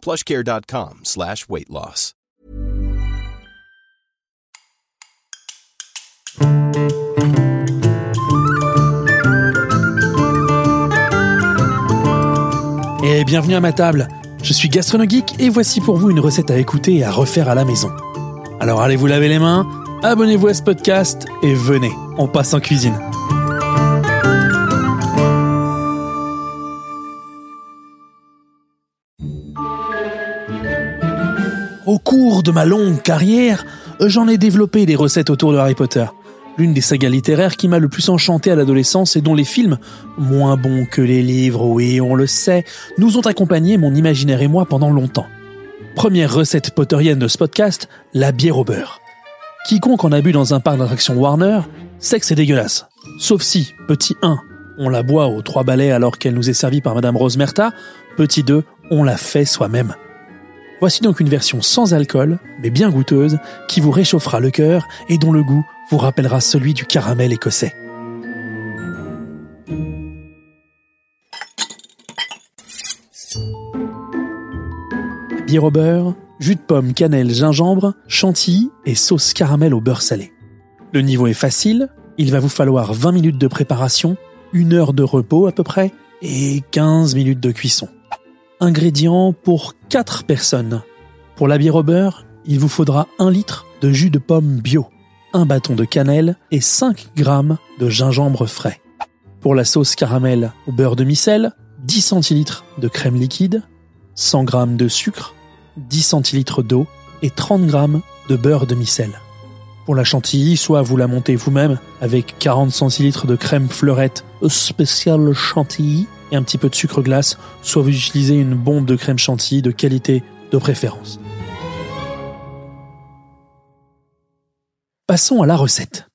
plushcare.com slash weight. Et bienvenue à ma table. Je suis Gastronogeek et voici pour vous une recette à écouter et à refaire à la maison. Alors allez vous laver les mains, abonnez-vous à ce podcast et venez, on passe en cuisine. Au cours de ma longue carrière, j'en ai développé des recettes autour de Harry Potter. L'une des sagas littéraires qui m'a le plus enchanté à l'adolescence et dont les films, moins bons que les livres, oui, on le sait, nous ont accompagné mon imaginaire et moi pendant longtemps. Première recette potterienne de ce podcast, la bière au beurre. Quiconque en a bu dans un parc d'attractions Warner sait que c'est dégueulasse. Sauf si, petit 1, on la boit aux trois balais alors qu'elle nous est servie par Madame Rose Merta, petit 2, on la fait soi-même. Voici donc une version sans alcool, mais bien goûteuse, qui vous réchauffera le cœur et dont le goût vous rappellera celui du caramel écossais. Bière au beurre, jus de pomme, cannelle, gingembre, chantilly et sauce caramel au beurre salé. Le niveau est facile, il va vous falloir 20 minutes de préparation, une heure de repos à peu près, et 15 minutes de cuisson. Ingrédients pour 4 personnes. Pour la bière au beurre, il vous faudra 1 litre de jus de pomme bio, un bâton de cannelle et 5 grammes de gingembre frais. Pour la sauce caramel au beurre de micelle, 10 centilitres de crème liquide, 100 grammes de sucre, 10 centilitres d'eau et 30 grammes de beurre de micelle. Pour la chantilly, soit vous la montez vous-même avec 40 centilitres de crème fleurette spéciale chantilly et un petit peu de sucre glace, soit vous utilisez une bombe de crème chantilly de qualité de préférence. Passons à la recette.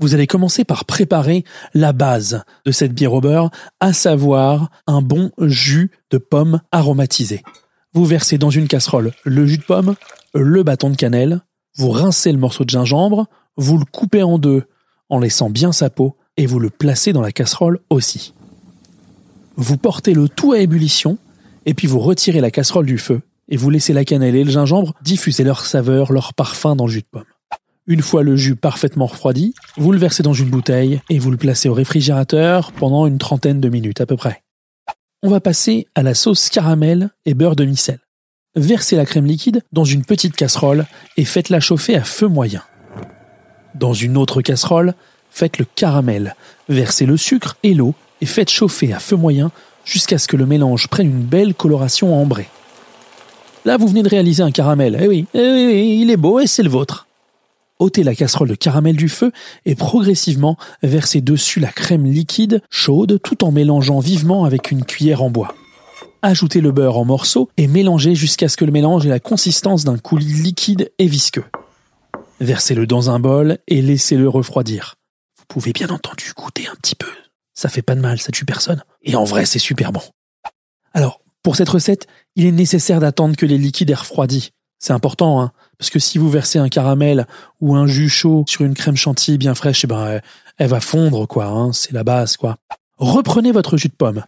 Vous allez commencer par préparer la base de cette bière au beurre, à savoir un bon jus de pomme aromatisé. Vous versez dans une casserole le jus de pomme, le bâton de cannelle, vous rincez le morceau de gingembre, vous le coupez en deux en laissant bien sa peau et vous le placez dans la casserole aussi. Vous portez le tout à ébullition et puis vous retirez la casserole du feu et vous laissez la cannelle et le gingembre diffuser leur saveur, leur parfum dans le jus de pomme. Une fois le jus parfaitement refroidi, vous le versez dans une bouteille et vous le placez au réfrigérateur pendant une trentaine de minutes à peu près. On va passer à la sauce caramel et beurre de micelle. Versez la crème liquide dans une petite casserole et faites-la chauffer à feu moyen. Dans une autre casserole, faites le caramel, versez le sucre et l'eau et faites chauffer à feu moyen jusqu'à ce que le mélange prenne une belle coloration ambrée. Là, vous venez de réaliser un caramel. Eh oui, eh oui, il est beau et c'est le vôtre ôtez la casserole de caramel du feu et progressivement versez dessus la crème liquide chaude tout en mélangeant vivement avec une cuillère en bois. Ajoutez le beurre en morceaux et mélangez jusqu'à ce que le mélange ait la consistance d'un coulis liquide et visqueux. Versez-le dans un bol et laissez-le refroidir. Vous pouvez bien entendu goûter un petit peu. Ça fait pas de mal, ça tue personne. Et en vrai, c'est super bon. Alors, pour cette recette, il est nécessaire d'attendre que les liquides aient refroidi. C'est important, hein, parce que si vous versez un caramel ou un jus chaud sur une crème chantilly bien fraîche, eh ben, elle, va fondre, quoi. Hein, c'est la base, quoi. Reprenez votre jus de pomme.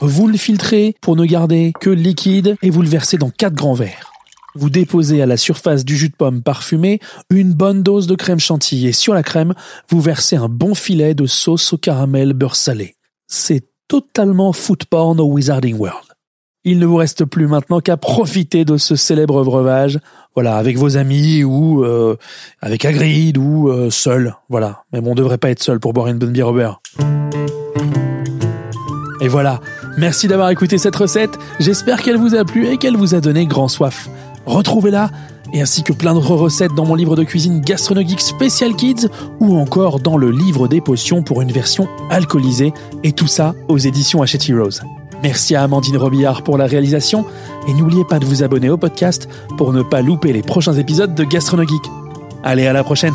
Vous le filtrez pour ne garder que le liquide et vous le versez dans quatre grands verres. Vous déposez à la surface du jus de pomme parfumé une bonne dose de crème chantilly et sur la crème, vous versez un bon filet de sauce au caramel beurre salé. C'est totalement food porn au Wizarding World. Il ne vous reste plus maintenant qu'à profiter de ce célèbre breuvage, voilà, avec vos amis ou euh, avec Hagrid ou euh, seul, voilà. Mais bon, on devrait pas être seul pour boire une bonne bière au beurre. Et voilà, merci d'avoir écouté cette recette, j'espère qu'elle vous a plu et qu'elle vous a donné grand soif. Retrouvez-la et ainsi que plein d'autres recettes dans mon livre de cuisine Gastronogeek Special Kids ou encore dans le livre des potions pour une version alcoolisée et tout ça aux éditions Hachette Heroes. Merci à Amandine Robillard pour la réalisation et n'oubliez pas de vous abonner au podcast pour ne pas louper les prochains épisodes de Gastronogeek. Allez, à la prochaine